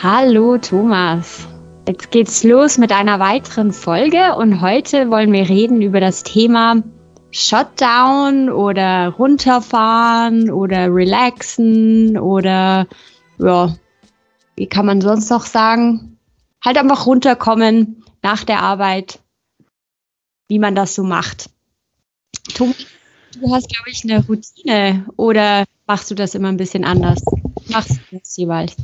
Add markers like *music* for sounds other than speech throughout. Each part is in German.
Hallo Thomas. Jetzt geht's los mit einer weiteren Folge und heute wollen wir reden über das Thema Shutdown oder runterfahren oder relaxen oder ja, wie kann man sonst noch sagen? Halt einfach runterkommen nach der Arbeit, wie man das so macht. Thomas, du hast, glaube ich, eine Routine oder machst du das immer ein bisschen anders? Machst du das jeweils?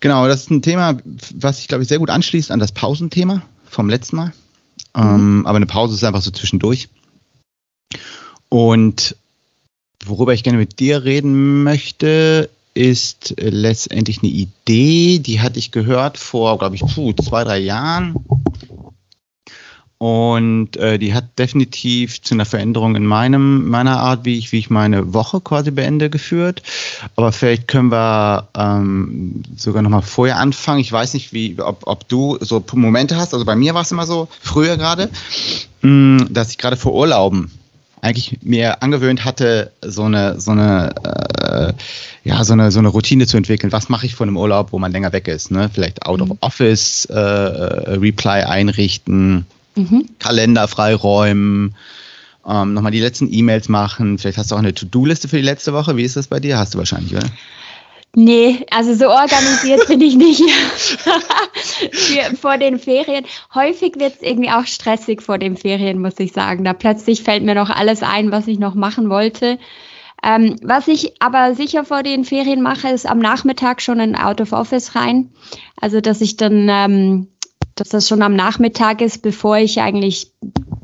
Genau, das ist ein Thema, was sich, glaube ich, sehr gut anschließt an das Pausenthema vom letzten Mal. Mhm. Ähm, aber eine Pause ist einfach so zwischendurch. Und worüber ich gerne mit dir reden möchte, ist letztendlich eine Idee, die hatte ich gehört vor, glaube ich, puh, zwei, drei Jahren. Und äh, die hat definitiv zu einer Veränderung in meinem, meiner Art, wie ich, wie ich meine Woche quasi beende, geführt. Aber vielleicht können wir ähm, sogar nochmal vorher anfangen. Ich weiß nicht, wie, ob, ob du so Momente hast. Also bei mir war es immer so, früher gerade, mm, dass ich gerade vor Urlauben eigentlich mir angewöhnt hatte, so eine, so eine, äh, ja, so eine, so eine Routine zu entwickeln. Was mache ich vor einem Urlaub, wo man länger weg ist? Ne? Vielleicht Out of mhm. Office, äh, äh, Reply einrichten mhm. Kalender freiräumen, ähm, nochmal die letzten E-Mails machen. Vielleicht hast du auch eine To-Do-Liste für die letzte Woche. Wie ist das bei dir? Hast du wahrscheinlich, oder? Nee, also so organisiert bin ich nicht *laughs* Für, vor den Ferien. Häufig wird es irgendwie auch stressig vor den Ferien, muss ich sagen. Da plötzlich fällt mir noch alles ein, was ich noch machen wollte. Ähm, was ich aber sicher vor den Ferien mache, ist am Nachmittag schon in Out of Office rein. Also, dass ich dann ähm, dass das schon am Nachmittag ist, bevor ich eigentlich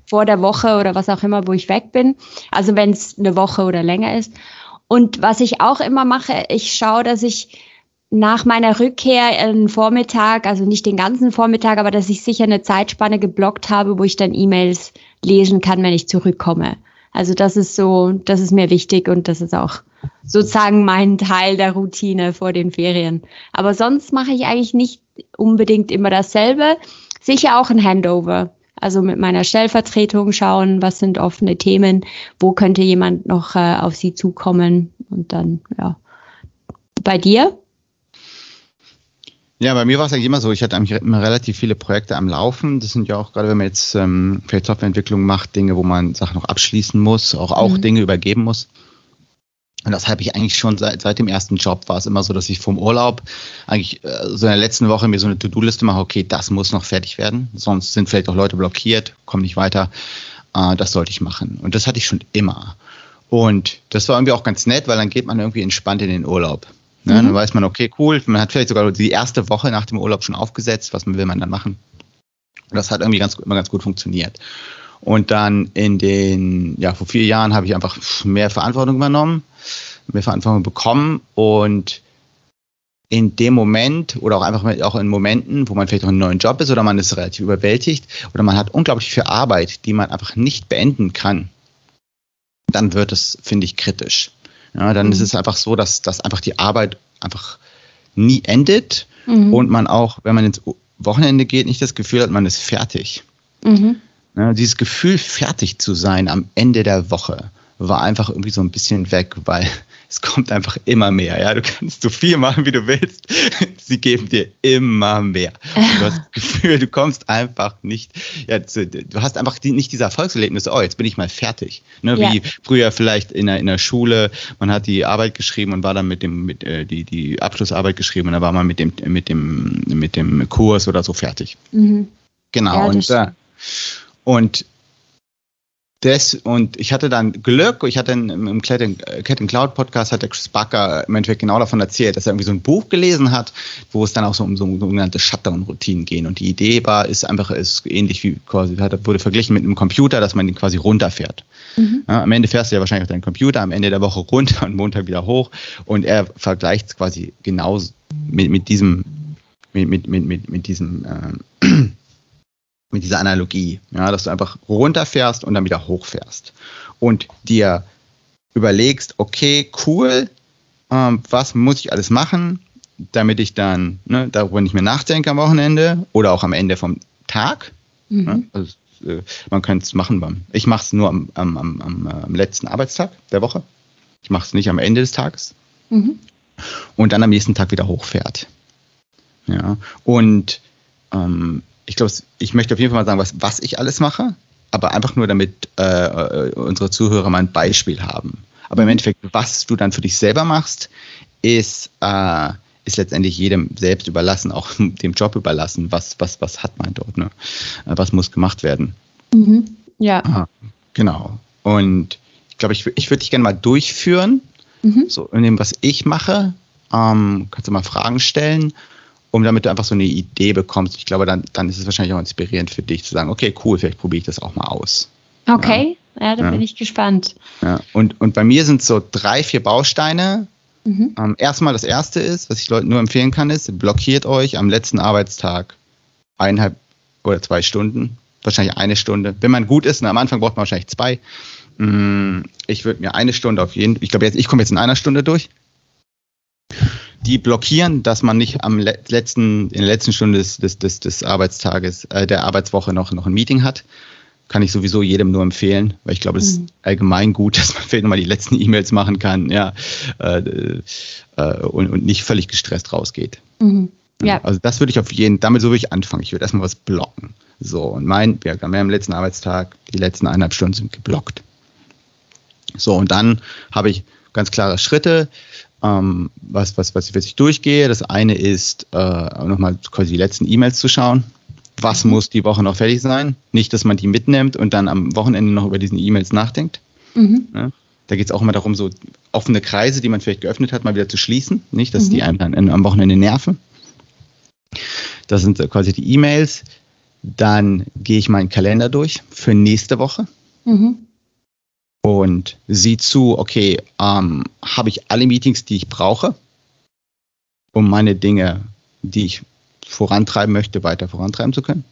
vor der Woche oder was auch immer, wo ich weg bin. Also wenn es eine Woche oder länger ist. Und was ich auch immer mache, ich schaue, dass ich nach meiner Rückkehr einen Vormittag, also nicht den ganzen Vormittag, aber dass ich sicher eine Zeitspanne geblockt habe, wo ich dann E-Mails lesen kann, wenn ich zurückkomme. Also das ist so, das ist mir wichtig und das ist auch sozusagen mein Teil der Routine vor den Ferien. Aber sonst mache ich eigentlich nicht unbedingt immer dasselbe. Sicher auch ein Handover. Also mit meiner Stellvertretung schauen, was sind offene Themen, wo könnte jemand noch äh, auf sie zukommen und dann, ja. Bei dir? Ja, bei mir war es eigentlich immer so, ich hatte eigentlich immer relativ viele Projekte am Laufen. Das sind ja auch, gerade wenn man jetzt ähm, vielleicht Softwareentwicklung macht, Dinge, wo man Sachen noch abschließen muss, auch, auch mhm. Dinge übergeben muss. Und das habe ich eigentlich schon seit, seit dem ersten Job war es immer so, dass ich vom Urlaub eigentlich äh, so in der letzten Woche mir so eine To-Do-Liste mache, okay, das muss noch fertig werden, sonst sind vielleicht auch Leute blockiert, kommen nicht weiter. Äh, das sollte ich machen. Und das hatte ich schon immer. Und das war irgendwie auch ganz nett, weil dann geht man irgendwie entspannt in den Urlaub. Ne? Mhm. Dann weiß man, okay, cool, man hat vielleicht sogar die erste Woche nach dem Urlaub schon aufgesetzt, was will man dann machen. Und das hat irgendwie ganz, immer ganz gut funktioniert. Und dann in den, ja, vor vier Jahren habe ich einfach mehr Verantwortung übernommen, mehr Verantwortung bekommen und in dem Moment oder auch einfach auch in Momenten, wo man vielleicht auch einen neuen Job ist oder man ist relativ überwältigt oder man hat unglaublich viel Arbeit, die man einfach nicht beenden kann, dann wird es, finde ich, kritisch. Ja, dann mhm. ist es einfach so, dass, dass einfach die Arbeit einfach nie endet mhm. und man auch, wenn man ins Wochenende geht, nicht das Gefühl hat, man ist fertig. Mhm. Ja, dieses Gefühl, fertig zu sein am Ende der Woche, war einfach irgendwie so ein bisschen weg, weil *laughs* es kommt einfach immer mehr. Ja, du kannst so viel machen, wie du willst. *laughs* Sie geben dir immer mehr. Und du hast das Gefühl, du kommst einfach nicht, ja, du hast einfach nicht diese Erfolgserlebnisse, oh, jetzt bin ich mal fertig. Ne, ja. Wie früher vielleicht in der, in der Schule, man hat die Arbeit geschrieben und war dann mit dem, mit, äh, die, die Abschlussarbeit geschrieben und dann war man mit dem, mit dem, mit dem Kurs oder so fertig. Mhm. Genau. Ja, und, äh, und das, und ich hatte dann Glück, ich hatte im Cat Cloud Podcast hat der Chris Barker im Endeffekt genau davon erzählt, dass er irgendwie so ein Buch gelesen hat, wo es dann auch so um so sogenannte Shutdown-Routinen gehen. Und die Idee war, ist einfach, ist ähnlich wie quasi, wurde verglichen mit einem Computer, dass man den quasi runterfährt. Mhm. Ja, am Ende fährst du ja wahrscheinlich auf deinen Computer, am Ende der Woche runter und Montag wieder hoch. Und er vergleicht es quasi genauso mit, mit diesem, mit, mit, mit, mit, diesem, äh, mit dieser Analogie, ja, dass du einfach runterfährst und dann wieder hochfährst und dir überlegst, okay, cool, ähm, was muss ich alles machen, damit ich dann ne, darüber nicht mehr nachdenke am Wochenende oder auch am Ende vom Tag. Mhm. Ne? Also, äh, man könnte es machen. Ich mache es nur am, am, am, am, letzten Arbeitstag der Woche. Ich mache es nicht am Ende des Tages. Mhm. Und dann am nächsten Tag wieder hochfährt. Ja. Und ähm, ich glaube, ich möchte auf jeden Fall mal sagen, was, was ich alles mache, aber einfach nur, damit äh, äh, unsere Zuhörer mal ein Beispiel haben. Aber im. Endeffekt, was du dann für dich selber machst, ist, äh, ist letztendlich jedem selbst überlassen, auch *laughs* dem Job überlassen. Was, was, was hat man dort? Ne? Äh, was muss gemacht werden? Mhm. Ja. Aha, genau. Und ich glaube, ich, ich würde dich gerne mal durchführen, mhm. so in dem, was ich mache. Ähm, kannst du mal Fragen stellen, um damit du einfach so eine Idee bekommst. Ich glaube, dann, dann ist es wahrscheinlich auch inspirierend für dich zu sagen, okay, cool, vielleicht probiere ich das auch mal aus. Okay, ja, ja da ja. bin ich gespannt. Ja. Und, und bei mir sind so drei, vier Bausteine. Mhm. Ähm, erstmal das erste ist, was ich Leuten nur empfehlen kann, ist, blockiert euch am letzten Arbeitstag eineinhalb oder zwei Stunden, wahrscheinlich eine Stunde. Wenn man gut ist, und am Anfang braucht man wahrscheinlich zwei. Mm, ich würde mir eine Stunde auf jeden ich glaube jetzt, ich komme jetzt in einer Stunde durch. Die blockieren, dass man nicht am letzten, in der letzten Stunde des, des, des, des Arbeitstages, äh, der Arbeitswoche noch, noch ein Meeting hat. Kann ich sowieso jedem nur empfehlen, weil ich glaube, es mhm. ist allgemein gut, *laughs* dass man vielleicht nochmal die letzten E-Mails machen kann, ja, äh, äh, und, und nicht völlig gestresst rausgeht. Mhm. Ja. Also das würde ich auf jeden, damit so würde ich anfangen. Ich würde erstmal was blocken. So, und mein, wir haben am letzten Arbeitstag, die letzten eineinhalb Stunden sind geblockt. So, und dann habe ich ganz klare Schritte, ähm, was, was, was, ich durchgehe. Das eine ist, äh, nochmal quasi die letzten E-Mails zu schauen. Was mhm. muss die Woche noch fertig sein? Nicht, dass man die mitnimmt und dann am Wochenende noch über diesen E-Mails nachdenkt. Mhm. Ja? Da geht es auch immer darum, so offene Kreise, die man vielleicht geöffnet hat, mal wieder zu schließen. Nicht, dass mhm. die einem dann am Wochenende nerven. Das sind quasi die E-Mails. Dann gehe ich meinen Kalender durch für nächste Woche. Mhm und sieh zu, okay, ähm, habe ich alle Meetings, die ich brauche, um meine Dinge, die ich vorantreiben möchte, weiter vorantreiben zu können.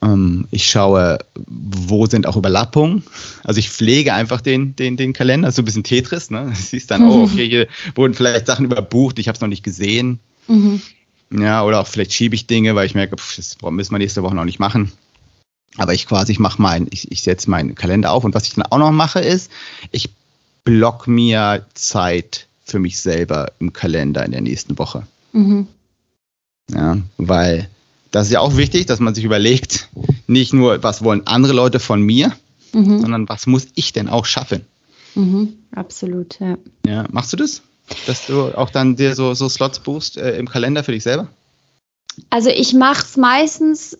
Ähm, ich schaue, wo sind auch Überlappungen. Also ich pflege einfach den, den, den Kalender, so ein bisschen Tetris. Ne? Du *laughs* siehst dann, oh, okay, hier wurden vielleicht Sachen überbucht, ich habe es noch nicht gesehen. Mhm. Ja, oder auch vielleicht schiebe ich Dinge, weil ich merke, pff, das müssen wir nächste Woche noch nicht machen. Aber ich quasi, ich mache mein, ich, ich setze meinen Kalender auf und was ich dann auch noch mache ist, ich block mir Zeit für mich selber im Kalender in der nächsten Woche. Mhm. Ja, weil das ist ja auch wichtig, dass man sich überlegt, nicht nur, was wollen andere Leute von mir, mhm. sondern was muss ich denn auch schaffen? Mhm, absolut, ja. Ja, machst du das? Dass du auch dann dir so, so Slots buchst äh, im Kalender für dich selber? Also ich mache es meistens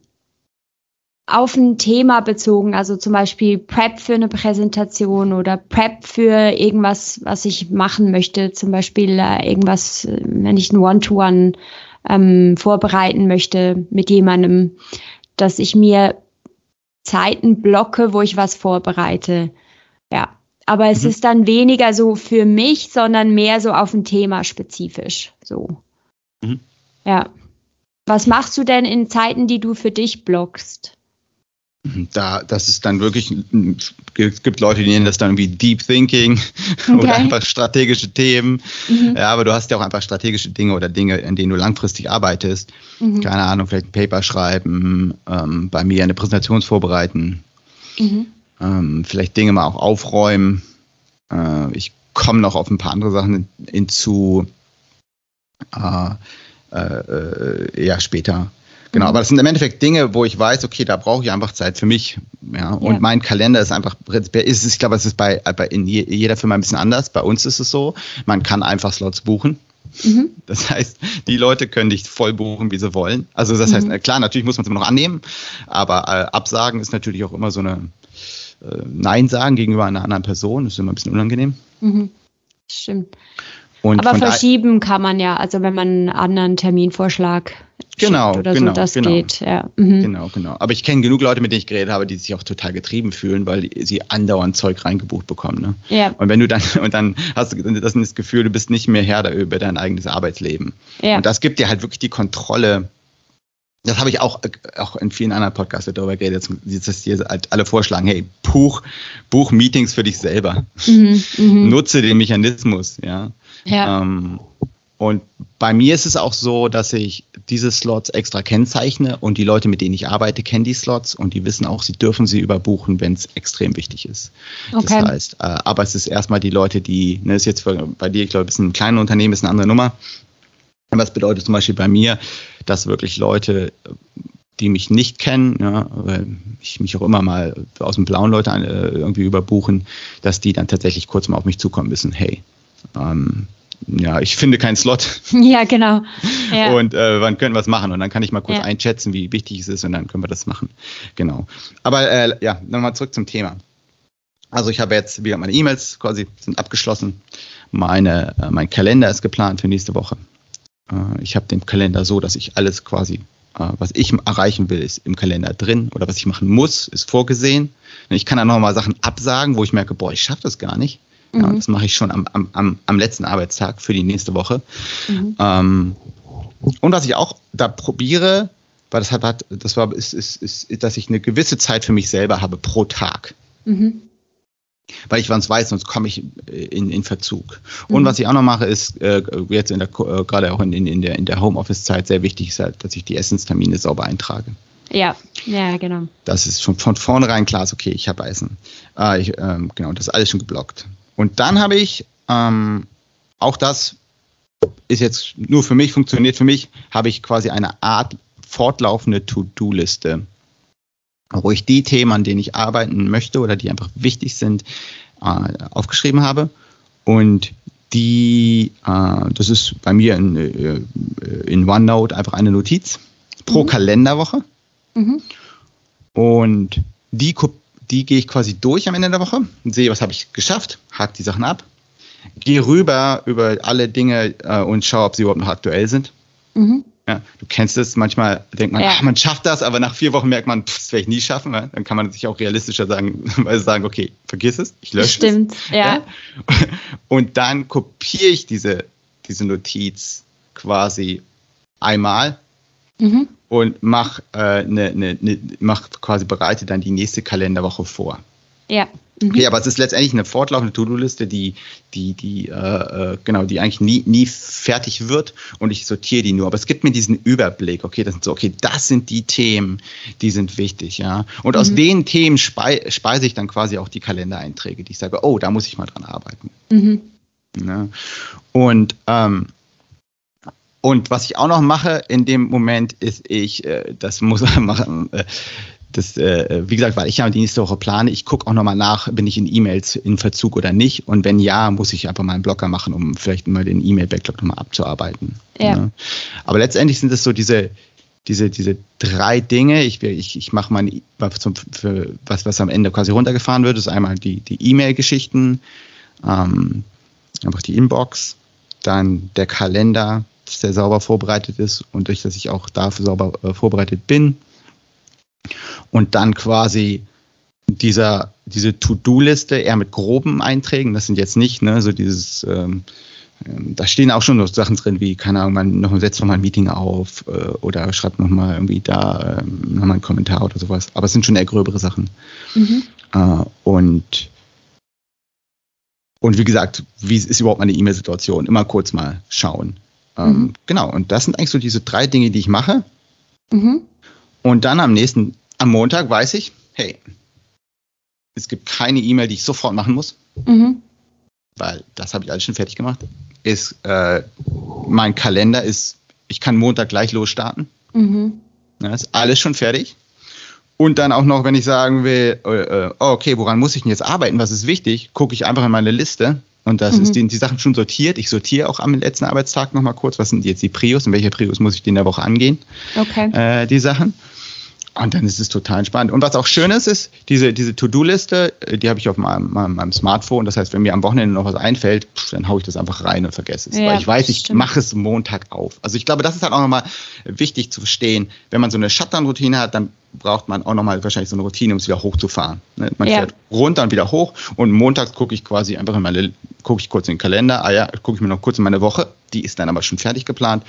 auf ein Thema bezogen, also zum Beispiel Prep für eine Präsentation oder Prep für irgendwas, was ich machen möchte, zum Beispiel äh, irgendwas, äh, wenn ich ein One-to-One ähm, vorbereiten möchte mit jemandem, dass ich mir Zeiten blocke, wo ich was vorbereite. Ja, aber es mhm. ist dann weniger so für mich, sondern mehr so auf ein Thema spezifisch. So. Mhm. Ja. Was machst du denn in Zeiten, die du für dich blockst? Da, das ist dann wirklich, es gibt Leute, die nennen das dann irgendwie Deep Thinking *laughs* okay. oder einfach strategische Themen. Mhm. Ja, aber du hast ja auch einfach strategische Dinge oder Dinge, in denen du langfristig arbeitest. Mhm. Keine Ahnung, vielleicht ein Paper schreiben, ähm, bei mir eine Präsentation vorbereiten, mhm. ähm, vielleicht Dinge mal auch aufräumen. Äh, ich komme noch auf ein paar andere Sachen hinzu. Äh, äh, äh ja, später. Genau, aber das sind im Endeffekt Dinge, wo ich weiß, okay, da brauche ich einfach Zeit für mich. Ja, und ja. mein Kalender ist einfach prinzipiell, ist ich glaube, es ist bei, bei in jeder Firma ein bisschen anders. Bei uns ist es so, man kann einfach Slots buchen. Mhm. *laughs* Das heißt, die Leute können dich voll buchen, wie sie wollen. Also das mhm. heißt, klar, natürlich muss man es immer noch annehmen, aber äh, Absagen ist natürlich auch immer so eine äh, Nein sagen gegenüber einer anderen Person, das ist immer ein bisschen unangenehm. Mhm. Stimmt. Und aber verschieben kann man ja, also wenn man einen anderen Terminvorschlag genau, oder genau, so, das genau. geht. Ja. Mhm. Genau, genau. Aber ich kenne genug Leute, mit denen ich geredet habe, die sich auch total getrieben fühlen, weil sie andauernd Zeug reingebucht bekommen. Ne? Ja. Und wenn du dann, *laughs* und dann hast du das, das Gefühl, du bist nicht mehr Herr über dein eigenes Arbeitsleben. Ja. Und das gibt dir halt wirklich die Kontrolle. Das habe ich auch, auch in vielen anderen Podcasts darüber geredet, jetzt, dass dir halt alle vorschlagen, hey, buch, buch Meetings für dich selber. Mhm, mhm. Nutze den Mechanismus, ja. ja. Ähm, und bei mir ist es auch so, dass ich diese Slots extra kennzeichne und die Leute, mit denen ich arbeite, kennen die Slots und die wissen auch, sie dürfen sie überbuchen, wenn es extrem wichtig ist. Okay. Das heißt, äh, aber es ist erstmal die Leute, die, ne, ist jetzt bei dir, ich glaube, ist ein kleines Unternehmen, ist eine andere Nummer. Was bedeutet zum Beispiel bei mir, dass wirklich Leute, die mich nicht kennen, ja, weil ich mich auch immer mal aus dem blauen Leute äh, irgendwie überbuchen, dass die dann tatsächlich kurz mal auf mich zukommen müssen. Hey, ähm, ja, ich finde keinen Slot. *laughs* Ja, genau. *laughs* Ja. Und äh, wann können wir es machen? Und dann kann ich mal kurz ja. einschätzen, wie wichtig es ist und dann können wir das machen. Genau. Aber äh, ja, nochmal zurück zum Thema. Also ich habe jetzt wieder meine E-Mails quasi sind abgeschlossen. Meine, äh, mein Kalender ist geplant für nächste Woche. Äh, ich habe den Kalender so, dass ich alles quasi, äh, was ich erreichen will, ist im Kalender drin oder was ich machen muss, ist vorgesehen. Ich kann dann nochmal Sachen absagen, wo ich merke, boah, ich schaffe das gar nicht. Ja, mhm. Das mache ich schon am, am, am letzten Arbeitstag für die nächste Woche. Mhm. Ähm, und was ich auch da probiere, weil das hat, das war, ist, ist, ist, dass ich eine gewisse Zeit für mich selber habe pro Tag. Mhm. Weil ich sonst weiß, sonst komme ich in, in Verzug. Und mhm. was ich auch noch mache, ist äh, jetzt in der, äh, gerade auch in, in der, in der Homeoffice-Zeit sehr wichtig ist halt, dass ich die Essenstermine sauber eintrage. Ja, ja, genau. Das ist schon von vornherein klar, ist okay, ich habe Essen. Äh, ich, ähm, genau, das ist alles schon geblockt. Und dann habe ich, ähm, auch das ist jetzt nur für mich, funktioniert für mich, habe ich quasi eine Art fortlaufende To-Do-Liste, wo ich die Themen, an denen ich arbeiten möchte oder die einfach wichtig sind, äh, aufgeschrieben habe. Und die, äh, das ist bei mir in, äh, in OneNote einfach eine Notiz pro mhm. Kalenderwoche. Mhm. Und die die gehe ich quasi durch am Ende der Woche und sehe, was habe ich geschafft, hake die Sachen ab, gehe rüber über alle Dinge äh, und schaue, ob sie überhaupt noch aktuell sind. Mhm. Ja, du kennst es, manchmal denkt man, ja. ach, man schafft das, aber nach vier Wochen merkt man, pff, das werde ich nie schaffen. Ja? Dann kann man sich auch realistischer sagen, *laughs* weil sagen, okay, vergiss es, ich lösche Stimmt, es. Stimmt, ja. *laughs* Und dann kopiere ich diese, diese Notiz quasi einmal mhm und mach, äh, ne, ne, ne, mach quasi bereite dann die nächste Kalenderwoche vor. Ja. Mhm. Okay, aber es ist letztendlich eine fortlaufende To-Do-Liste, die, die, die, äh, äh, genau, die eigentlich nie, nie fertig wird und ich sortiere die nur. Aber es gibt mir diesen Überblick, okay, das sind so, okay, das sind die Themen, die sind wichtig, ja. Und mhm. aus den Themen spei speise ich dann quasi auch die Kalendereinträge, die ich sage, oh, da muss ich mal dran arbeiten. Mhm. Ja. Und ähm, und was ich auch noch mache in dem Moment ist, ich, äh, das muss man *laughs* machen, äh, das, äh, wie gesagt, weil ich ja die nächste Woche plane, ich gucke auch nochmal nach, bin ich in E-Mails in Verzug oder nicht. Und wenn ja, muss ich einfach mal einen Blocker machen, um vielleicht mal den E-Mail-Backlog nochmal abzuarbeiten. Ja. Ne? Aber letztendlich sind es so diese, diese, diese drei Dinge. Ich, ich, ich mache mal was, was am Ende quasi runtergefahren wird, ist einmal die, die E-Mail-Geschichten, ähm, einfach die Inbox, dann der Kalender, dass der sauber vorbereitet ist und durch, dass ich auch dafür sauber äh, vorbereitet bin. Und dann quasi dieser, diese To-Do-Liste eher mit groben Einträgen. Das sind jetzt nicht, ne, so dieses, ähm, ähm da stehen auch schon so Sachen drin wie, keine Ahnung, man noch, setzt noch mal ein Meeting auf äh, oder schreibt noch mal irgendwie da ähm, noch mal einen Kommentar oder sowas. Aber es sind schon eher gröbere Sachen. Mhm. Äh, und und wie gesagt, wie ist überhaupt meine E-Mail-Situation? Immer kurz mal schauen. Ähm, mhm. Genau, und das sind eigentlich so diese drei Dinge, die ich mache. Mhm. Und dann am nächsten, am Montag weiß ich, hey, es gibt keine E-Mail, die ich sofort machen muss, mhm. weil das habe ich alles schon fertig gemacht. Ist, äh, mein Kalender ist, ich kann Montag gleich losstarten. Mhm. Das ist alles schon fertig. Und dann auch noch, wenn ich sagen will, äh, äh okay, woran muss ich denn jetzt arbeiten? Was ist wichtig? Gucke ich einfach in meine Liste und das mhm. ist die, die Sachen schon sortiert. Ich sortiere auch am letzten Arbeitstag nochmal kurz, was sind jetzt die Prios und welche Prios muss ich die in der Woche angehen. Okay. Äh, die Sachen. Und dann ist es total entspannt. Und was auch schön ist, ist, diese, diese To-Do-Liste, äh, die habe ich auf meinem, meinem, Smartphone. Das heißt, wenn mir am Wochenende noch was einfällt, pff, dann haue ich das einfach rein und vergesse es. Ja, Weil ich weiß, ich mache es Montag auf. Also ich glaube, das ist halt auch nochmal wichtig zu verstehen. Wenn man so eine Shutdown-Routine hat, dann braucht man auch nochmal wahrscheinlich so eine Routine, um es wieder hochzufahren. Ne? Man ja. fährt runter und wieder hoch und montags gucke ich quasi einfach in meine, gucke ich kurz in den Kalender, ah ja, gucke ich mir noch kurz in meine Woche, die ist dann aber schon fertig geplant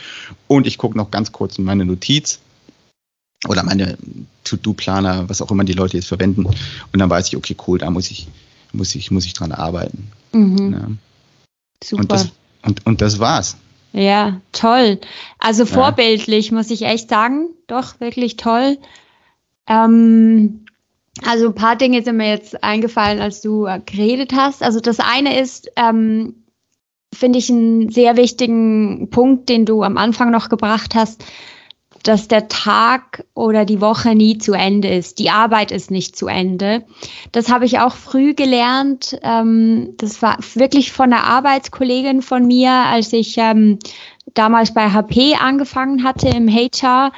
und ich gucke noch ganz kurz in meine Notiz oder meine To-Do-Planer, was auch immer die Leute jetzt verwenden. Und dann weiß ich, okay, cool, da muss ich, muss ich, muss ich dran arbeiten. Mhm. Ja. Super. Und das, und, und das war's. Ja, toll. Also vorbildlich, ja. muss ich echt sagen. Doch, wirklich toll. Ähm, also ein paar Dinge sind mir jetzt eingefallen, als du geredet hast. Also das eine ist, ähm, finde ich einen sehr wichtigen Punkt, den du am Anfang noch gebracht hast, dass der Tag oder die Woche nie zu Ende ist. Die Arbeit ist nicht zu Ende. Das habe ich auch früh gelernt. Ähm, das war wirklich von einer Arbeitskollegin von mir, als ich ähm, damals bei HP angefangen hatte im HR.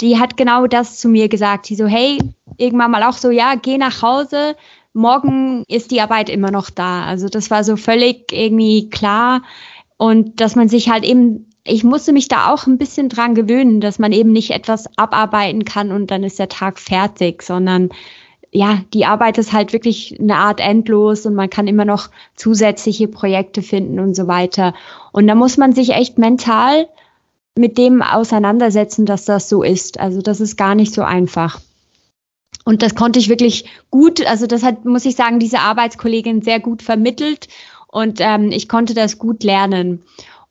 Die hat genau das zu mir gesagt. Die so, hey, irgendwann mal auch so, ja, geh nach Hause. Morgen ist die Arbeit immer noch da. Also das war so völlig irgendwie klar. Und dass man sich halt eben ich musste mich da auch ein bisschen dran gewöhnen, dass man eben nicht etwas abarbeiten kann und dann ist der Tag fertig, sondern ja, die Arbeit ist halt wirklich eine Art endlos und man kann immer noch zusätzliche Projekte finden und so weiter. Und da muss man sich echt mental mit dem auseinandersetzen, dass das so ist. Also das ist gar nicht so einfach. Und das konnte ich wirklich gut, also das hat, muss ich sagen, diese Arbeitskollegin sehr gut vermittelt und ähm, ich konnte das gut lernen.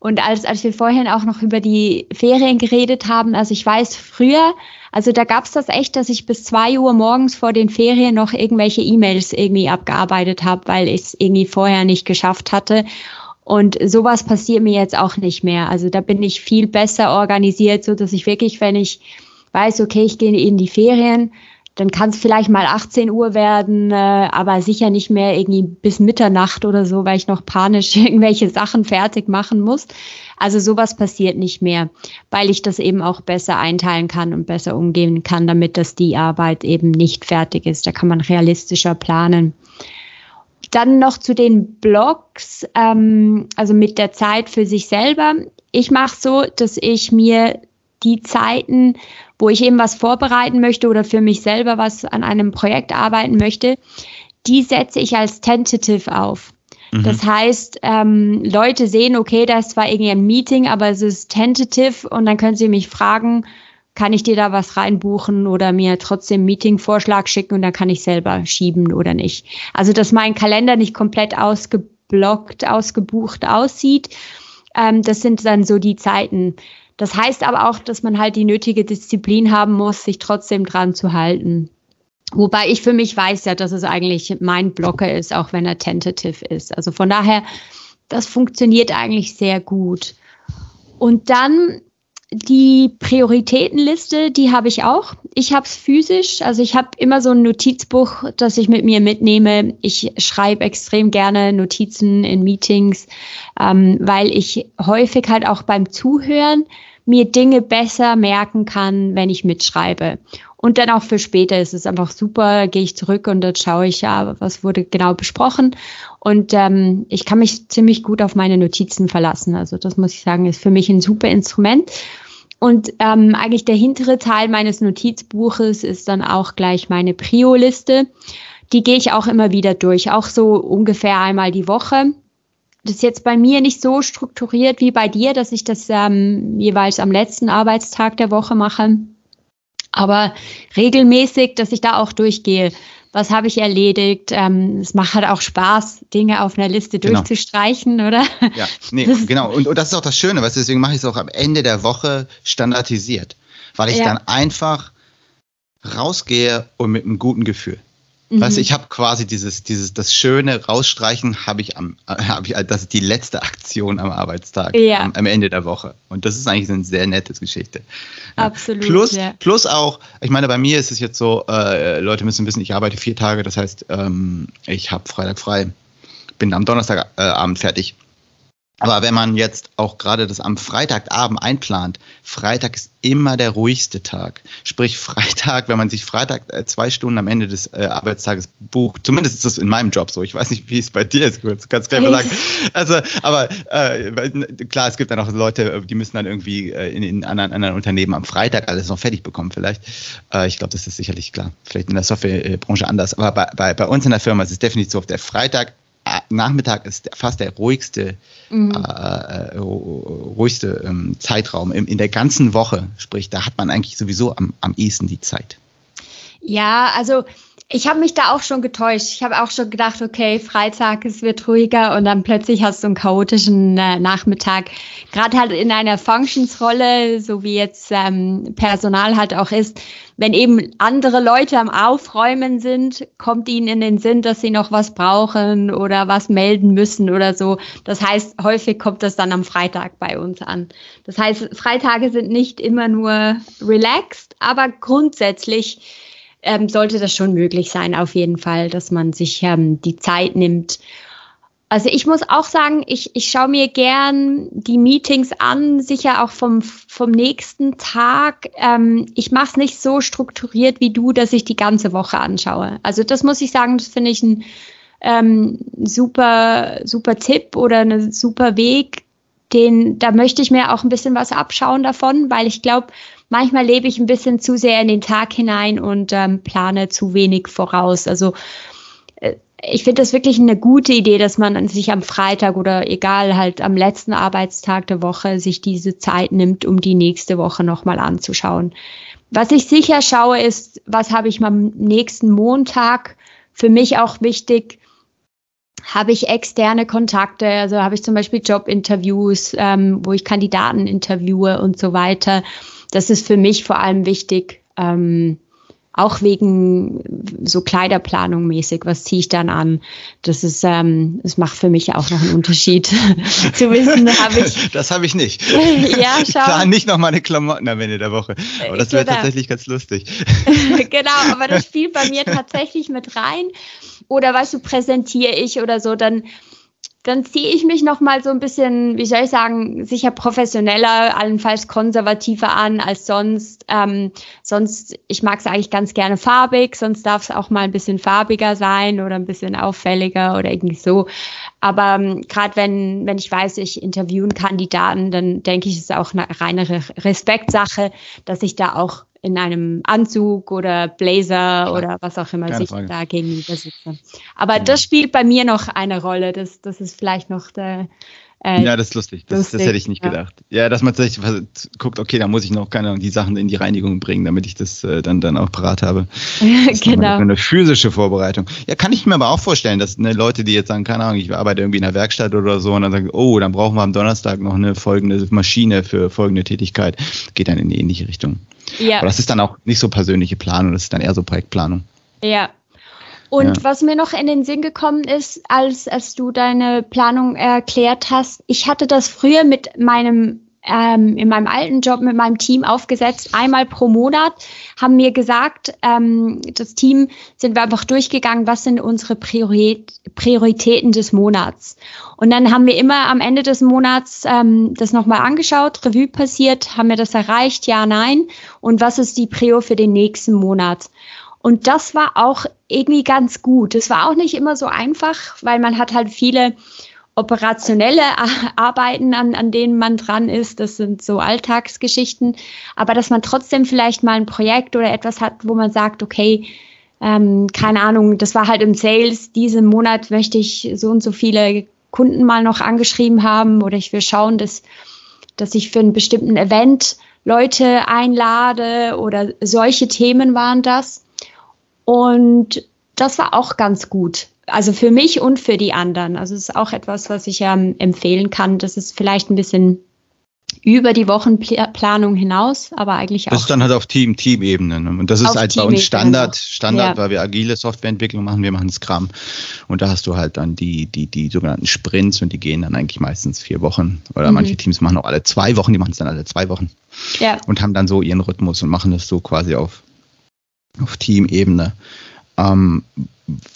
Und als, als wir vorhin auch noch über die Ferien geredet haben, also ich weiß früher, also da gab's das echt, dass ich bis zwei Uhr morgens vor den Ferien noch irgendwelche E-Mails irgendwie abgearbeitet habe, weil ich es irgendwie vorher nicht geschafft hatte. Und sowas passiert mir jetzt auch nicht mehr. Also da bin ich viel besser organisiert, so dass ich wirklich, wenn ich weiß, okay, ich gehe in die Ferien, dann kann es vielleicht mal 18 Uhr werden, äh, aber sicher nicht mehr irgendwie bis Mitternacht oder so, weil ich noch panisch *laughs* irgendwelche Sachen fertig machen muss. Also sowas passiert nicht mehr, weil ich das eben auch besser einteilen kann und besser umgehen kann, damit dass die Arbeit eben nicht fertig ist. Da kann man realistischer planen. Dann noch zu den Blogs, ähm, also mit der Zeit für sich selber. Ich mache so, dass ich mir die Zeiten, wo ich eben was vorbereiten möchte oder für mich selber was an einem Projekt arbeiten möchte, die setze ich als tentative auf. Mhm. Das heißt, ähm, Leute sehen, okay, das war irgendwie ein Meeting, aber es ist tentative und dann können sie mich fragen, kann ich dir da was reinbuchen oder mir trotzdem Meeting-Vorschlag schicken und dann kann ich selber schieben oder nicht. Also, dass mein Kalender nicht komplett ausgeblockt, ausgebucht aussieht, ähm, das sind dann so die Zeiten. Das heißt aber auch, dass man halt die nötige Disziplin haben muss, sich trotzdem dran zu halten. Wobei ich für mich weiß ja, dass es eigentlich mein Blocker ist, auch wenn er tentative ist. Also von daher, das funktioniert eigentlich sehr gut. Und dann die Prioritätenliste, die habe ich auch. Ich habe es physisch, also ich habe immer so ein Notizbuch, das ich mit mir mitnehme. Ich schreibe extrem gerne Notizen in Meetings, ähm, weil ich häufig halt auch beim Zuhören mir Dinge besser merken kann, wenn ich mitschreibe. Und dann auch für später ist es einfach super, gehe ich zurück und dann schaue ich ja, was wurde genau besprochen. Und ähm, ich kann mich ziemlich gut auf meine Notizen verlassen. Also das muss ich sagen, ist für mich ein super Instrument. Und ähm, eigentlich der hintere Teil meines Notizbuches ist dann auch gleich meine Prio-Liste. Die gehe ich auch immer wieder durch, auch so ungefähr einmal die Woche. Das ist jetzt bei mir nicht so strukturiert wie bei dir, dass ich das ähm, jeweils am letzten Arbeitstag der Woche mache. Aber regelmäßig, dass ich da auch durchgehe. Was habe ich erledigt? Ähm, es macht halt auch Spaß, Dinge auf einer Liste genau. durchzustreichen, oder? Ja, *laughs* nee, genau. Und, und das ist auch das Schöne, was deswegen mache ich es auch am Ende der Woche standardisiert, weil ich ja. dann einfach rausgehe und mit einem guten Gefühl. Mhm. Weißt du, ich habe quasi dieses, dieses, das schöne Rausstreichen habe ich am, *laughs* habe ich, das ist die letzte Aktion am Arbeitstag, ja. am, am, Ende der Woche. Und das ist eigentlich eine sehr nette Geschichte. Absolut. Plus, ja. plus auch, ich meine, bei mir ist es jetzt so, äh, Leute müssen wissen, ich arbeite vier Tage, das heißt, ähm, ich habe Freitag frei, bin am Donnerstagabend äh, fertig. Aber wenn man jetzt auch gerade das am Freitagabend einplant, Freitag ist immer der ruhigste Tag. Sprich, *laughs* Freitag, wenn man sich Freitag äh, zwei Stunden am Ende des äh, Arbeitstages bucht, zumindest ist das in meinem Job so. Ich weiß nicht, wie es bei dir ist, du kannst mal sagen. Also, aber äh, klar, es gibt dann auch Leute, die müssen dann irgendwie äh, in, in anderen, anderen Unternehmen am Freitag alles noch fertig bekommen, vielleicht. Äh, ich glaube, das ist sicherlich klar. Vielleicht in der Softwarebranche anders. Aber bei, bei, bei uns in der Firma ist es definitiv so, auf der Freitag Nachmittag ist fast der ruhigste, mhm. äh, äh ruhigste ähm, Zeitraum in, in der ganzen Woche. Sprich, da hat man eigentlich sowieso am, am ehesten die Zeit. Ja, also ich habe mich da auch schon getäuscht. Ich habe auch schon gedacht, okay, Freitag, es wird ruhiger und dann plötzlich hast du einen chaotischen äh, Nachmittag. Gerade halt in einer Functions-Rolle, so wie jetzt ähm, Personal halt auch ist, wenn eben andere Leute am Aufräumen sind, kommt ihnen in den Sinn, dass sie noch was brauchen oder was melden müssen oder so. Das heißt, häufig kommt das dann am Freitag bei uns an. Das heißt, Freitage sind nicht immer nur relaxed, aber grundsätzlich ähm, sollte das schon möglich sein, auf jeden Fall, dass man sich ähm, die Zeit nimmt. Also ich muss auch sagen, ich, ich schaue mir gern die Meetings an, sicher auch vom, vom nächsten Tag. Ähm, ich mache es nicht so strukturiert wie du, dass ich die ganze Woche anschaue. Also das muss ich sagen, das finde ich ein ähm, super, super Tipp oder ein super Weg. Den, da möchte ich mir auch ein bisschen was abschauen davon, weil ich glaube, manchmal lebe ich ein bisschen zu sehr in den Tag hinein und ähm, plane zu wenig voraus. Also äh, ich finde das wirklich eine gute Idee, dass man sich am Freitag oder egal halt am letzten Arbeitstag der Woche sich diese Zeit nimmt, um die nächste Woche nochmal anzuschauen. Was ich sicher schaue, ist, was habe ich am nächsten Montag? Für mich auch wichtig, habe ich externe Kontakte, also habe ich zum Beispiel Jobinterviews, ähm, wo ich Kandidaten interviewe und so weiter. Das ist für mich vor allem wichtig, ähm, auch wegen so Kleiderplanung mäßig, was ziehe ich dann an? Das ist, ähm, das macht für mich auch noch einen Unterschied. *laughs* Zu wissen, *laughs* habe ich. Das habe ich nicht. *laughs* ja, schau. Ich plane nicht noch meine Klamotten am Ende der Woche. Aber das wäre genau. tatsächlich ganz lustig. genau, aber das spielt bei mir tatsächlich mit rein. Oder weißt du, präsentiere ich oder so, dann dann ziehe ich mich noch mal so ein bisschen, wie soll ich sagen, sicher professioneller, allenfalls konservativer an als sonst. Ähm, sonst, ich mag es eigentlich ganz gerne farbig, sonst darf es auch mal ein bisschen farbiger sein oder ein bisschen auffälliger oder irgendwie so. Aber ähm, gerade wenn, wenn ich weiß, ich interviewen Kandidaten, dann denke ich, es ist auch eine reine Respektsache, dass ich da auch in einem Anzug oder Blazer oder was auch immer Keine sich Frage. da gegenüber sitze. Aber genau. das spielt bei mir noch eine Rolle. Das, das ist vielleicht noch der. Äh, ja, das ist lustig. Das, lustig. das hätte ich nicht ja. gedacht. Ja, dass man sich guckt, okay, da muss ich noch keine die Sachen in die Reinigung bringen, damit ich das äh, dann, dann auch parat habe. *laughs* genau. Eine physische Vorbereitung. Ja, kann ich mir aber auch vorstellen, dass ne, Leute, die jetzt sagen, keine Ahnung, ich arbeite irgendwie in der Werkstatt oder so und dann sagen, oh, dann brauchen wir am Donnerstag noch eine folgende Maschine für folgende Tätigkeit. Geht dann in die ähnliche Richtung. Ja. Aber das ist dann auch nicht so persönliche Planung, das ist dann eher so Projektplanung. Ja. Und ja. was mir noch in den Sinn gekommen ist, als, als du deine Planung erklärt hast, ich hatte das früher mit meinem ähm, in meinem alten Job mit meinem Team aufgesetzt. Einmal pro Monat haben mir gesagt, ähm, das Team sind wir einfach durchgegangen, was sind unsere Priorität, Prioritäten des Monats. Und dann haben wir immer am Ende des Monats ähm, das nochmal angeschaut, Revue passiert, haben wir das erreicht, ja, nein. Und was ist die Prio für den nächsten Monat? Und das war auch irgendwie ganz gut. Das war auch nicht immer so einfach, weil man hat halt viele operationelle *laughs* Arbeiten, an, an denen man dran ist. Das sind so Alltagsgeschichten. Aber dass man trotzdem vielleicht mal ein Projekt oder etwas hat, wo man sagt, okay, ähm, keine Ahnung, das war halt im Sales, diesen Monat möchte ich so und so viele Kunden mal noch angeschrieben haben oder ich will schauen, dass, dass ich für einen bestimmten Event Leute einlade oder solche Themen waren das. Und das war auch ganz gut also für mich und für die anderen. Also es ist auch etwas, was ich ähm, empfehlen kann. Das ist vielleicht ein bisschen über die Wochenplanung hinaus, aber eigentlich auch. Das ist dann halt auf Team, Team-Ebene. Ne? Und das ist halt bei uns Standard, Standard, ja. weil wir agile Softwareentwicklung machen, wir machen Scrum. Und da hast du halt dann die, die, die sogenannten Sprints und die gehen dann eigentlich meistens vier Wochen. Oder mhm. manche Teams machen auch alle zwei Wochen, die machen es dann alle zwei Wochen. Ja. Und haben dann so ihren Rhythmus und machen das so quasi auf, auf Team-Ebene. Ähm,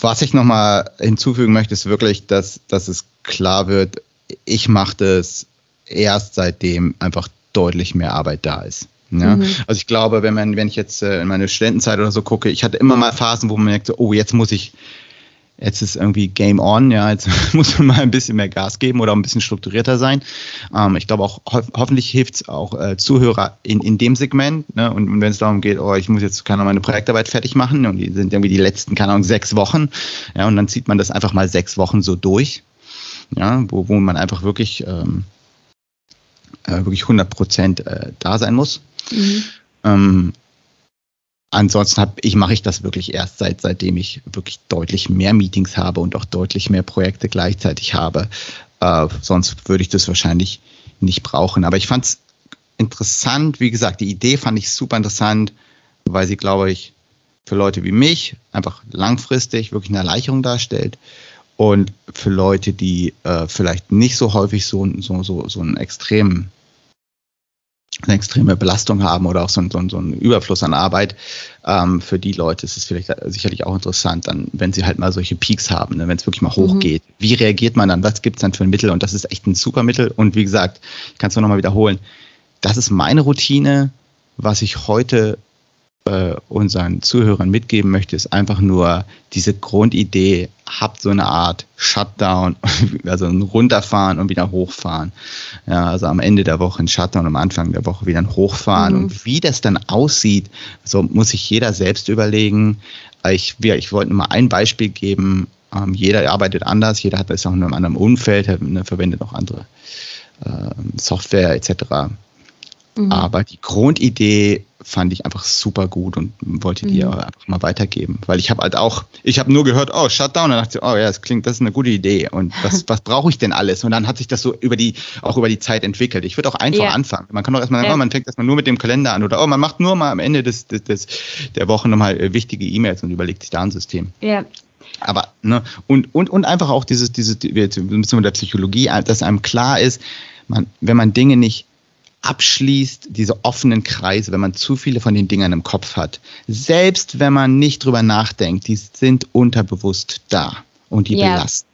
was ich nochmal hinzufügen möchte, ist wirklich, dass, dass es klar wird, ich mache das erst seitdem einfach deutlich mehr Arbeit da ist. Ja? Mhm. Also ich glaube, wenn man, wenn ich jetzt äh, in meine Studentenzeit oder so gucke, ich hatte immer mal Phasen, wo man merkt, so, oh, jetzt muss ich jetzt ist irgendwie Game On, ja, jetzt *laughs* muss man mal ein bisschen mehr Gas geben oder ein bisschen strukturierter sein. Ähm, ich glaube auch, ho hoffentlich hilft es auch äh, Zuhörer in, in dem Segment. Ne? Und, und wenn es darum geht, oh, ich muss jetzt, keine Ahnung, meine Projektarbeit fertig machen und die sind irgendwie die letzten, keine Ahnung, sechs Wochen. Ja, und dann zieht man das einfach mal sechs Wochen so durch. Ja, wo, wo man einfach wirklich, ähm, äh, wirklich 100 Prozent äh, da sein muss. Mhm. Ähm, ansonsten hab, ich mache ich das wirklich erst seit seitdem ich wirklich deutlich mehr Meetings habe und auch deutlich mehr Projekte gleichzeitig habe. Äh, sonst würde ich das wahrscheinlich nicht brauchen. Aber ich fand es interessant, wie gesagt, die Idee fand ich super interessant, weil sie, glaube ich, für Leute wie mich einfach langfristig wirklich eine Erleichterung darstellt. Und für Leute, die äh, vielleicht nicht so häufig so, so, so, so einen extremen eine extreme Belastung haben oder auch so, so, so einen Überfluss an Arbeit. Ähm, für die Leute ist es vielleicht sicherlich auch interessant, dann, wenn sie halt mal solche Peaks haben, ne, wenn es wirklich mal hochgeht. Mhm. Wie reagiert man dann? Was gibt es dann für ein Mittel? Und das ist echt ein super Mittel. Und wie gesagt, ich kann es nur nochmal wiederholen. Das ist meine Routine. Was ich heute äh, unseren Zuhörern mitgeben möchte, ist einfach nur diese Grundidee, habt so eine Art Shutdown, *laughs* also ein Runterfahren und wieder hochfahren. Ja, also am Ende der Woche ein Shutdown, am Anfang der Woche wieder ein Hochfahren. Mhm. Und wie das dann aussieht, so muss sich jeder selbst überlegen. Ich, ich wollte nur mal ein Beispiel geben. Ähm, jeder arbeitet anders, jeder hat das auch in einem anderen Umfeld, ne, verwendet auch andere äh, Software etc. Mhm. Aber die Grundidee fand ich einfach super gut und wollte die mhm. einfach mal weitergeben. Weil ich habe halt auch, ich habe nur gehört, oh, Shutdown, und dann dachte ich, oh ja, das klingt, das ist eine gute Idee. Und *laughs* was, was brauche ich denn alles? Und dann hat sich das so über die, auch über die Zeit entwickelt. Ich würde auch einfach ja. anfangen. Man kann doch erstmal, ja. oh, man fängt erstmal nur mit dem Kalender an oder oh, man macht nur mal am Ende des, des, des der Woche nochmal äh, wichtige E-Mails und überlegt sich da ein System. Ja. Aber, ne, und, und, und einfach auch dieses, dieses, mit der Psychologie, dass einem klar ist, man, wenn man Dinge nicht abschließt, diese offenen Kreise, wenn man zu viele von den Dingern im Kopf hat. Selbst wenn man nicht drüber nachdenkt, die sind unterbewusst da und die ja. belasten.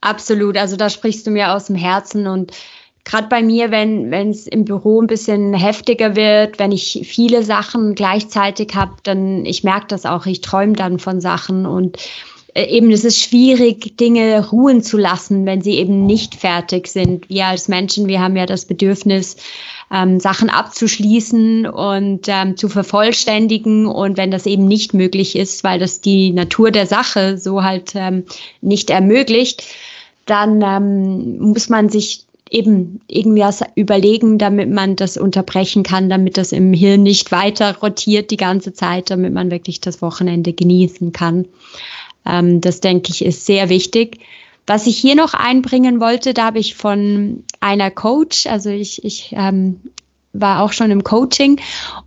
Absolut, also da sprichst du mir aus dem Herzen und gerade bei mir, wenn es im Büro ein bisschen heftiger wird, wenn ich viele Sachen gleichzeitig habe, dann ich merke das auch, ich träume dann von Sachen und eben es ist schwierig, Dinge ruhen zu lassen, wenn sie eben nicht fertig sind. Wir als Menschen, wir haben ja das Bedürfnis, ähm, Sachen abzuschließen und ähm, zu vervollständigen. Und wenn das eben nicht möglich ist, weil das die Natur der Sache so halt ähm, nicht ermöglicht, dann ähm, muss man sich eben irgendwas überlegen, damit man das unterbrechen kann, damit das im Hirn nicht weiter rotiert die ganze Zeit, damit man wirklich das Wochenende genießen kann. Ähm, das denke ich ist sehr wichtig. Was ich hier noch einbringen wollte, da habe ich von einer Coach, also ich, ich ähm, war auch schon im Coaching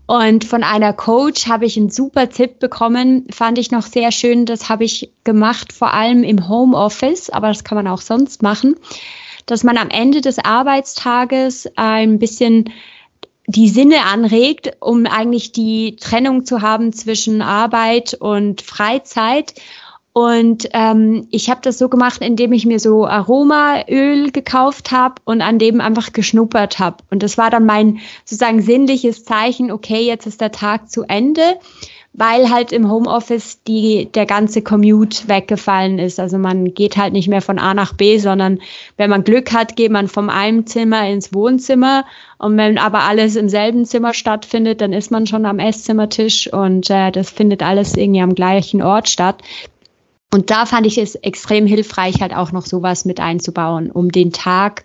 und von einer Coach habe ich einen super Tipp bekommen, fand ich noch sehr schön. Das habe ich gemacht, vor allem im Homeoffice, aber das kann man auch sonst machen, dass man am Ende des Arbeitstages ein bisschen die Sinne anregt, um eigentlich die Trennung zu haben zwischen Arbeit und Freizeit und ähm, ich habe das so gemacht, indem ich mir so Aromaöl gekauft habe und an dem einfach geschnuppert habe. Und das war dann mein sozusagen sinnliches Zeichen, okay, jetzt ist der Tag zu Ende, weil halt im Homeoffice die, der ganze Commute weggefallen ist. Also man geht halt nicht mehr von A nach B, sondern wenn man Glück hat, geht man vom einem Zimmer ins Wohnzimmer. Und wenn aber alles im selben Zimmer stattfindet, dann ist man schon am Esszimmertisch und äh, das findet alles irgendwie am gleichen Ort statt. Und da fand ich es extrem hilfreich, halt auch noch sowas mit einzubauen, um den Tag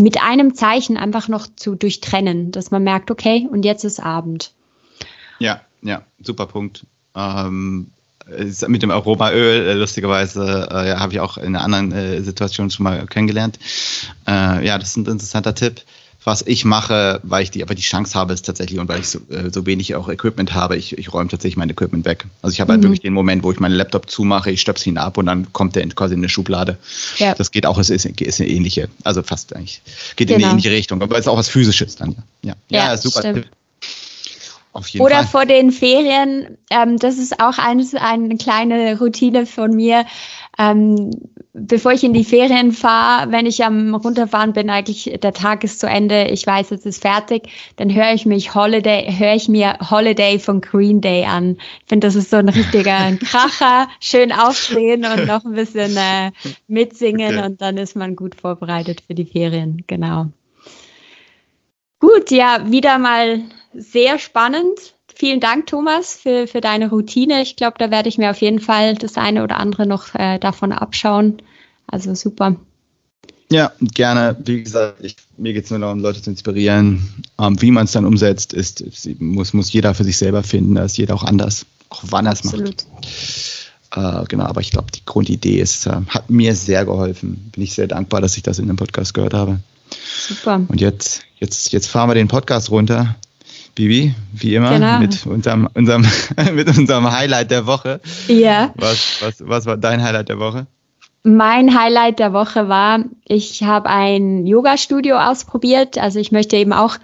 mit einem Zeichen einfach noch zu durchtrennen, dass man merkt, okay, und jetzt ist Abend. Ja, ja, super Punkt. Ähm, mit dem Aromaöl, äh, lustigerweise, äh, ja, habe ich auch in einer anderen äh, Situation schon mal kennengelernt. Äh, ja, das ist ein interessanter Tipp was ich mache, weil ich die, aber die Chance habe, ist tatsächlich und weil ich so, äh, so wenig auch Equipment habe, ich, ich räume tatsächlich mein Equipment weg. Also ich habe halt mhm. halt wirklich den Moment, wo ich meinen Laptop zumache, ich stöpsel ihn ab und dann kommt der in, quasi in eine Schublade. Ja. Das geht auch, es ist, ist eine ähnliche, also fast eigentlich, geht genau. in eine genau. ähnliche Richtung, aber es ist auch was Physisches dann. Ja, ja, ja super. Stimmt. Oder Fall. vor den Ferien, ähm, das ist auch eines, eine kleine Routine von mir. Ähm, bevor ich in die Ferien fahre, wenn ich am runterfahren bin, eigentlich der Tag ist zu Ende, ich weiß, es ist fertig, dann höre ich mich Holiday, höre ich mir Holiday von Green Day an. Ich finde, das ist so ein richtiger *laughs* Kracher, schön aufstehen und noch ein bisschen äh, mitsingen okay. und dann ist man gut vorbereitet für die Ferien, genau. Gut, ja, wieder mal sehr spannend. Vielen Dank, Thomas, für, für deine Routine. Ich glaube, da werde ich mir auf jeden Fall das eine oder andere noch äh, davon abschauen. Also super. Ja, gerne. Wie gesagt, ich, mir geht es nur darum, Leute zu inspirieren. Ähm, wie man es dann umsetzt, ist, muss, muss jeder für sich selber finden. Da ist jeder auch anders, auch wann er es macht. Äh, genau, aber ich glaube, die Grundidee ist, äh, hat mir sehr geholfen. Bin ich sehr dankbar, dass ich das in dem Podcast gehört habe. Super. Und jetzt, jetzt, jetzt fahren wir den Podcast runter. Bibi, wie immer, genau. mit, unserem, unserem, *laughs* mit unserem Highlight der Woche. Ja. Was, was, was war dein Highlight der Woche? Mein Highlight der Woche war, ich habe ein Yoga-Studio ausprobiert. Also ich möchte eben auch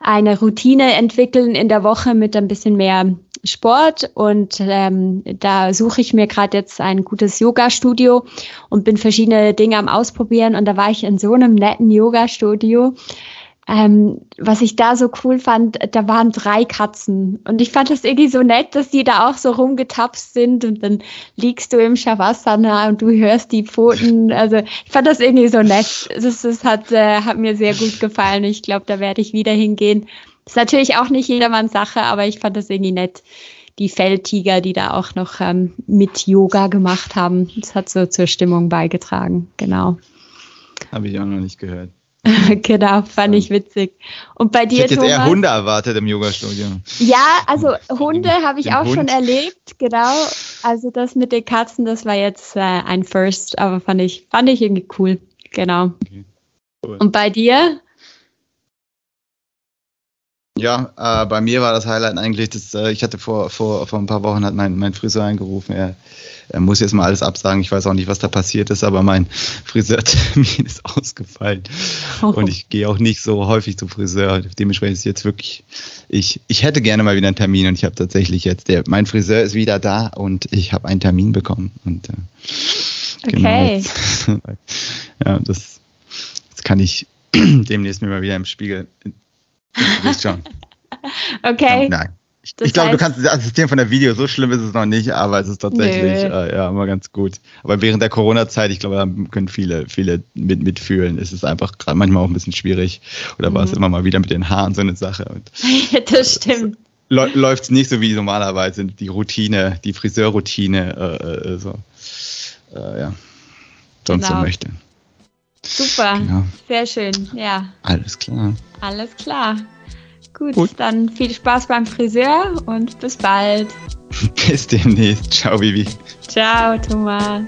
eine Routine entwickeln in der Woche mit ein bisschen mehr Sport und ähm, da suche ich mir gerade jetzt ein gutes Yoga-Studio und bin verschiedene Dinge am Ausprobieren und da war ich in so einem netten Yoga-Studio ähm, was ich da so cool fand, da waren drei Katzen. Und ich fand das irgendwie so nett, dass die da auch so rumgetapst sind und dann liegst du im Shavasana und du hörst die Pfoten. Also ich fand das irgendwie so nett. Das, das hat, äh, hat mir sehr gut gefallen. Ich glaube, da werde ich wieder hingehen. Ist natürlich auch nicht jedermanns Sache, aber ich fand das irgendwie nett. Die Feldtiger, die da auch noch ähm, mit Yoga gemacht haben. Das hat so zur Stimmung beigetragen. Genau. Habe ich auch noch nicht gehört. *laughs* genau, fand ich witzig. Und bei dir, ich hätte jetzt Thomas, eher Hunde erwartet im Yoga-Studio. Ja, also Hunde habe ich auch Hund. schon erlebt, genau. Also das mit den Katzen, das war jetzt äh, ein First, aber fand ich, fand ich irgendwie cool. Genau. Okay. Cool. Und bei dir? Ja, äh, bei mir war das Highlight eigentlich, dass äh, ich hatte vor, vor, vor ein paar Wochen hat mein, mein Friseur angerufen. Er, er muss jetzt mal alles absagen. Ich weiß auch nicht, was da passiert ist, aber mein *laughs* Friseurtermin ist ausgefallen. Oh. Und ich gehe auch nicht so häufig zum Friseur. Dementsprechend ist jetzt wirklich, ich, ich hätte gerne mal wieder einen Termin und ich habe tatsächlich jetzt, der, mein Friseur ist wieder da und ich habe einen Termin bekommen. Und, äh, genau okay. Genau, *laughs* ja, das, das kann ich *clears throat* demnächst mir mal wieder im Spiegel Du bist schon. *laughs* okay. Nein. Ich, ich glaube, du kannst das Assistieren von der Video, so schlimm ist es noch nicht, aber es ist tatsächlich äh, ja, immer ganz gut. Aber während der Corona-Zeit, ich glaube, da können viele, viele mit, mitfühlen. Es ist einfach gerade manchmal auch ein bisschen schwierig. Oder mhm. war es immer mal wieder mit den Haaren so eine Sache. Und *laughs* das stimmt. Läuft es nicht so wie normalerweise, die Routine, die Friseurroutine, äh, äh, so, äh, ja, sonst genau. so möchte. Super, genau. sehr schön, ja. Alles klar. Alles klar. Gut, Gut, dann viel Spaß beim Friseur und bis bald. *laughs* bis demnächst. Ciao, Bibi. Ciao, Thomas.